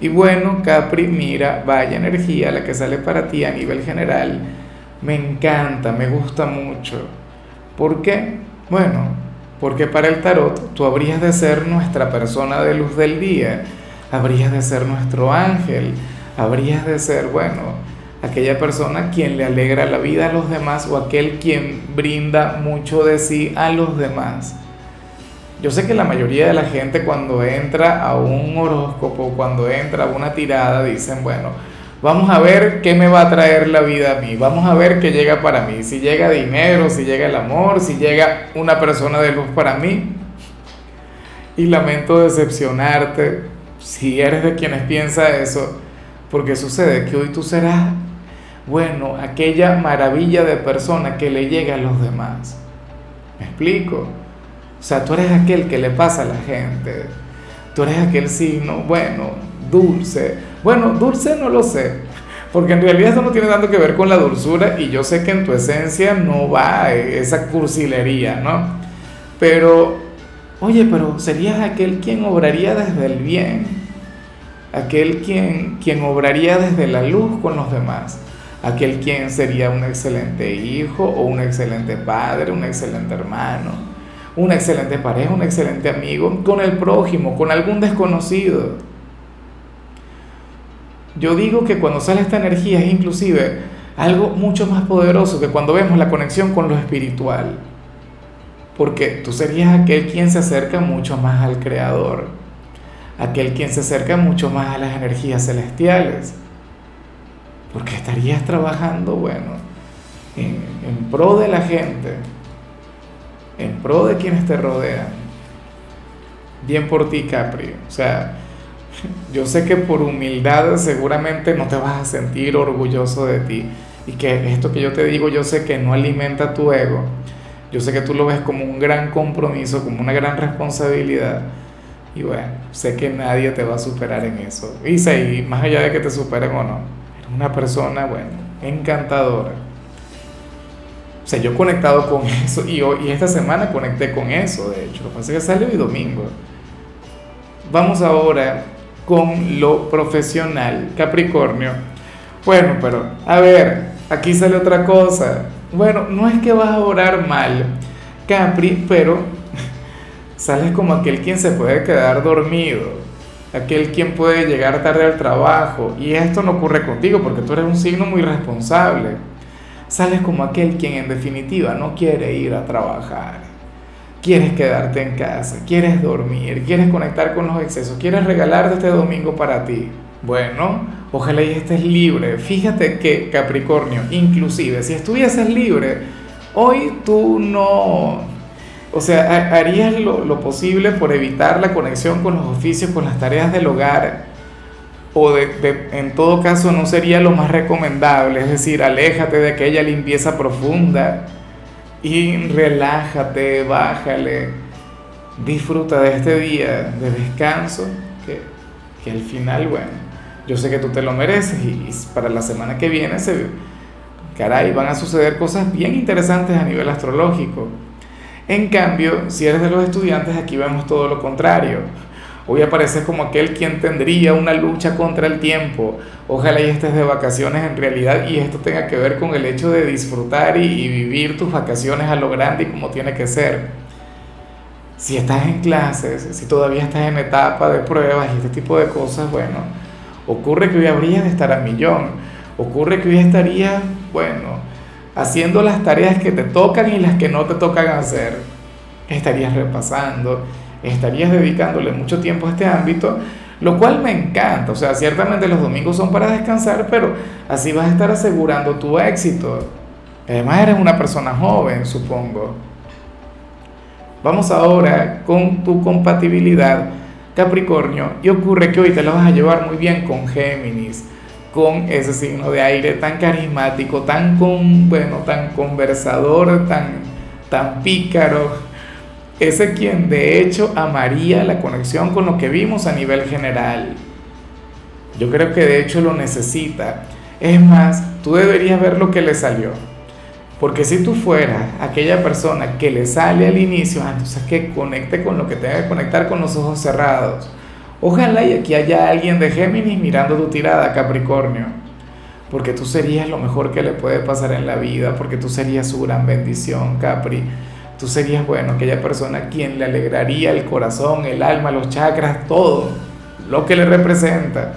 Y bueno, Capri, mira, vaya energía la que sale para ti a nivel general. Me encanta, me gusta mucho. ¿Por qué? Bueno, porque para el tarot tú habrías de ser nuestra persona de luz del día, habrías de ser nuestro ángel, habrías de ser, bueno, aquella persona quien le alegra la vida a los demás o aquel quien brinda mucho de sí a los demás. Yo sé que la mayoría de la gente cuando entra a un horóscopo, cuando entra a una tirada, dicen, bueno, vamos a ver qué me va a traer la vida a mí, vamos a ver qué llega para mí, si llega dinero, si llega el amor, si llega una persona de luz para mí. Y lamento decepcionarte si eres de quienes piensa eso, porque sucede que hoy tú serás, bueno, aquella maravilla de persona que le llega a los demás. ¿Me explico? Sea, tú eres aquel que le pasa a la gente. Tú eres aquel signo, bueno, dulce. Bueno, dulce no lo sé. Porque en realidad esto no tiene tanto que ver con la dulzura y yo sé que en tu esencia no va esa cursilería, ¿no? Pero, oye, pero serías aquel quien obraría desde el bien. Aquel quien, quien obraría desde la luz con los demás. Aquel quien sería un excelente hijo o un excelente padre, un excelente hermano una excelente pareja, un excelente amigo, con el prójimo, con algún desconocido. Yo digo que cuando sale esta energía es inclusive algo mucho más poderoso que cuando vemos la conexión con lo espiritual. Porque tú serías aquel quien se acerca mucho más al Creador, aquel quien se acerca mucho más a las energías celestiales. Porque estarías trabajando, bueno, en, en pro de la gente en pro de quienes te rodean. Bien por ti, Capri. O sea, yo sé que por humildad seguramente no te vas a sentir orgulloso de ti. Y que esto que yo te digo, yo sé que no alimenta tu ego. Yo sé que tú lo ves como un gran compromiso, como una gran responsabilidad. Y bueno, sé que nadie te va a superar en eso. Y sé, más allá de que te superen o no, eres una persona, bueno, encantadora o sea, yo he conectado con eso y, hoy, esta semana conecté con eso, de hecho. Lo que pasa es que sale hoy domingo. Vamos ahora con lo profesional, Capricornio. Bueno, pero a ver, aquí sale otra cosa. Bueno, no es que vas a orar mal, Capri, pero sales como aquel quien se puede quedar dormido, aquel quien puede llegar tarde al trabajo. Y esto no ocurre contigo porque tú eres un signo muy responsable sales como aquel quien en definitiva no quiere ir a trabajar. Quieres quedarte en casa, quieres dormir, quieres conectar con los excesos, quieres regalarte este domingo para ti. Bueno, ojalá y estés libre. Fíjate que Capricornio, inclusive si estuvieses libre, hoy tú no, o sea, harías lo, lo posible por evitar la conexión con los oficios, con las tareas del hogar o de, en todo caso no sería lo más recomendable, es decir, aléjate de aquella limpieza profunda y relájate, bájale, disfruta de este día de descanso que, que al final, bueno, yo sé que tú te lo mereces y, para la semana que viene se, caray, van a suceder cosas bien interesantes a nivel astrológico. En cambio, si eres de los estudiantes, aquí vemos todo lo contrario Hoy apareces como aquel quien tendría una lucha contra el tiempo. Ojalá y estés de vacaciones en realidad y esto tenga que ver con el hecho de disfrutar y, vivir tus vacaciones a lo grande y como tiene que ser. Si estás en clases, si todavía estás en etapa de pruebas y este tipo de cosas, bueno, ocurre que hoy habrías de estar a millón. Ocurre que hoy estarías, bueno, haciendo las tareas que te tocan y las que no te tocan hacer. Estarías repasando estarías dedicándole mucho tiempo a este ámbito, lo cual me encanta. O sea, ciertamente los domingos son para descansar, pero así vas a estar asegurando tu éxito. Además eres una persona joven, supongo. Vamos ahora con tu compatibilidad Capricornio, y ocurre que hoy te lo vas a llevar muy bien con Géminis, con ese signo de aire tan carismático, tan con, bueno, tan conversador, tan, tan pícaro, ese quien de hecho amaría la conexión con lo que vimos a nivel general. Yo creo que de hecho lo necesita. Es más, tú deberías ver lo que le salió. Porque si tú fueras aquella persona que le sale al inicio, ah, entonces que conecte con lo que tenga que conectar con los ojos cerrados. Ojalá y aquí haya alguien de Géminis mirando tu tirada, Capricornio. Porque tú serías lo mejor que le puede pasar en la vida, porque tú serías su gran bendición, Capri. Tú serías, bueno, aquella persona quien le alegraría el corazón, el alma, los chakras, todo lo que le representa.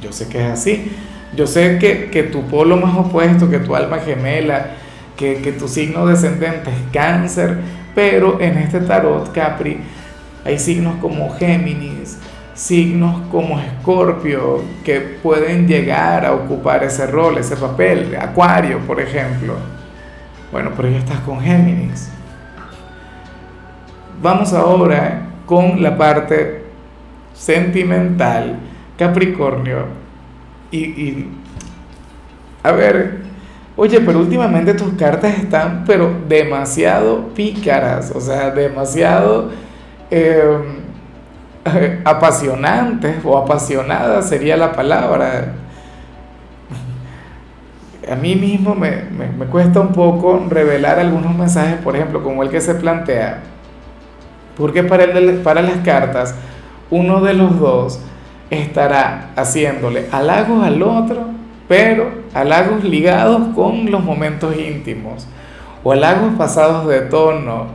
Yo sé que es así. Yo sé que, tu polo más opuesto, que tu alma gemela, que, que tu signo descendente es cáncer, pero en este tarot Capri hay signos como Géminis, signos como Escorpio, que pueden llegar a ocupar ese rol, ese papel, Acuario, por ejemplo. Bueno, pero ya estás con Géminis. Vamos ahora con la parte sentimental, Capricornio y, a ver, oye, pero últimamente tus cartas están, pero demasiado pícaras, o sea, demasiado em, apasionantes o apasionadas sería la palabra. A mí mismo me, me cuesta un poco revelar algunos mensajes, por ejemplo, como el que se plantea, porque para, el, para las cartas, uno de los dos estará haciéndole halagos al otro, pero halagos ligados con los momentos íntimos, o halagos pasados de tono,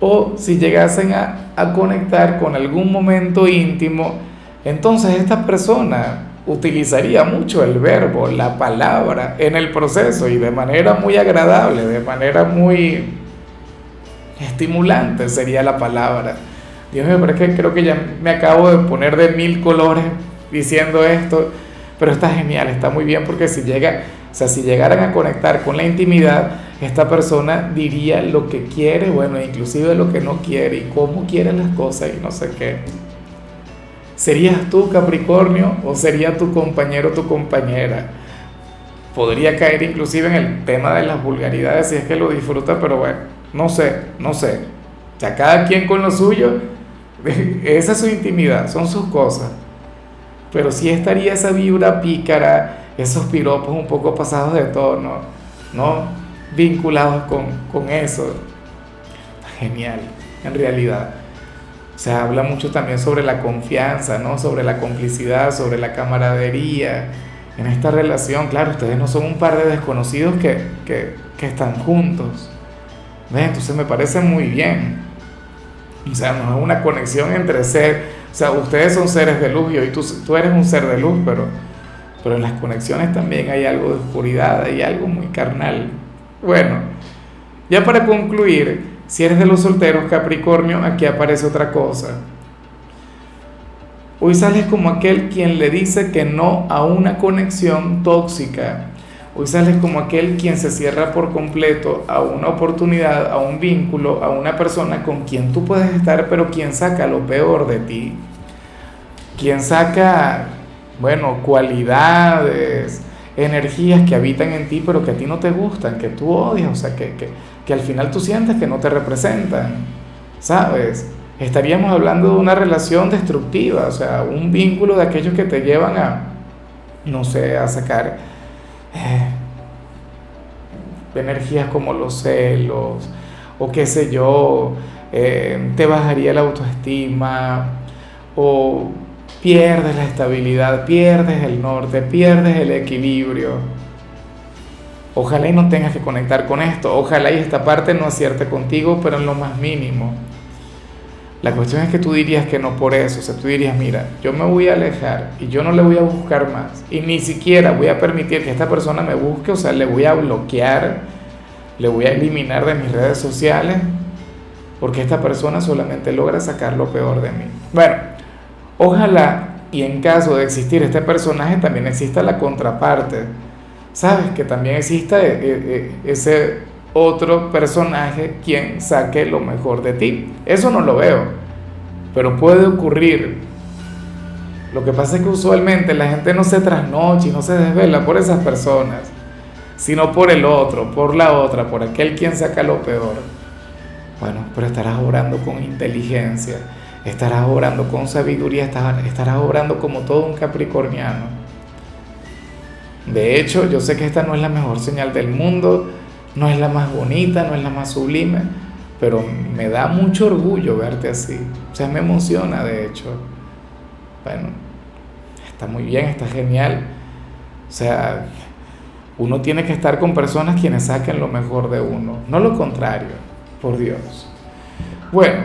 o si llegasen a, conectar con algún momento íntimo, entonces esta persona utilizaría mucho el verbo, la palabra en el proceso y de manera muy agradable, de manera muy estimulante sería la palabra. Dios mío, pero es que creo que ya me acabo de poner de mil colores diciendo esto, pero está genial, está muy bien porque si llega, o sea, si llegaran a conectar con la intimidad, esta persona diría lo que quiere, bueno, inclusive lo que no quiere y cómo quiere las cosas y no sé qué. ¿Serías tú Capricornio o sería tu compañero o tu compañera? Podría caer inclusive en el tema de las vulgaridades si es que lo disfruta, pero bueno, no sé, no sé. O sea, cada quien con lo suyo esa es su intimidad, son sus cosas. Pero sí estaría esa vibra pícara, esos piropos un poco pasados de tono, ¿no? Vinculados con, eso. Genial, en realidad. Se habla mucho también sobre la confianza, ¿no? Sobre la complicidad, sobre la camaradería. En esta relación, claro, ustedes no son un par de desconocidos que, que están juntos. Entonces me parece muy bien. O sea, no es una conexión entre ser, o sea, ustedes son seres de luz y hoy tú, tú eres un ser de luz, pero, pero en las conexiones también hay algo de oscuridad, hay algo muy carnal. Bueno, ya para concluir, si eres de los solteros Capricornio, aquí aparece otra cosa. Hoy sales como aquel quien le dice que no a una conexión tóxica Hoy sales como aquel quien se cierra por completo a una oportunidad, a un vínculo, a una persona con quien tú puedes estar, pero quien saca lo peor de ti. Quien saca, bueno, cualidades, energías que habitan en ti, pero que a ti no te gustan, que tú odias, o sea, que, que, que al final tú sientes que no te representan. ¿Sabes? Estaríamos hablando de una relación destructiva, o sea, un vínculo de aquellos que te llevan a, no sé, a sacar eh, energías como los celos o qué sé yo, eh, te bajaría la autoestima o pierdes la estabilidad, pierdes el norte, pierdes el equilibrio. Ojalá y no tengas que conectar con esto, ojalá y esta parte no acierte contigo, pero en lo más mínimo. La cuestión es que tú dirías que no por eso, o sea, tú dirías, mira, yo me voy a alejar y yo no le voy a buscar más y ni siquiera voy a permitir que esta persona me busque, o sea, le voy a bloquear, le voy a eliminar de mis redes sociales porque esta persona solamente logra sacar lo peor de mí. Bueno, ojalá y en caso de existir este personaje también exista la contraparte, ¿sabes? Que también exista eh, eh, ese otro personaje quien saque lo mejor de ti. Eso no lo veo. pero puede ocurrir. Lo que pasa es que usualmente la gente no se trasnocha y no se desvela por esas personas, sino por el otro, por la otra, por aquel quien saca lo peor. Bueno, pero estarás obrando con inteligencia, estarás obrando con sabiduría, estarás obrando como todo un capricorniano. De hecho, yo sé que esta no es la mejor señal del mundo, no es la más bonita, no es la más sublime, pero me da mucho orgullo verte así. O sea, me emociona, de hecho. Bueno, está muy bien, está genial. O sea, uno tiene que estar con personas quienes saquen lo mejor de uno, no lo contrario, por Dios. Bueno,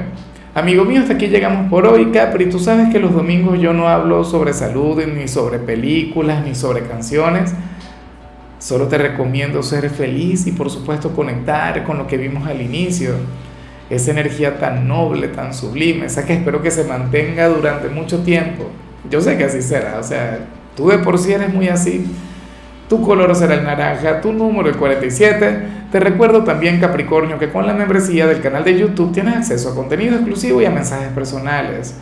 amigo mío, hasta aquí llegamos por hoy, Capri. Tú sabes que los domingos yo no hablo sobre salud, ni sobre películas, ni sobre canciones. Solo te recomiendo ser feliz y por supuesto conectar con lo que vimos al inicio. Esa energía tan noble, tan sublime, esa que espero que se mantenga durante mucho tiempo. Yo sé que así será, o sea, tú de por sí eres muy así. Tu color será el naranja, tu número el 47. Te recuerdo también, Capricornio, que con la membresía del canal de YouTube tienes acceso a contenido exclusivo y a mensajes personales.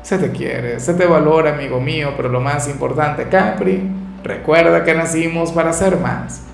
Se te quiere, se te valora, amigo mío, pero lo más importante, Capri, Recuerda que nacimos para ser más.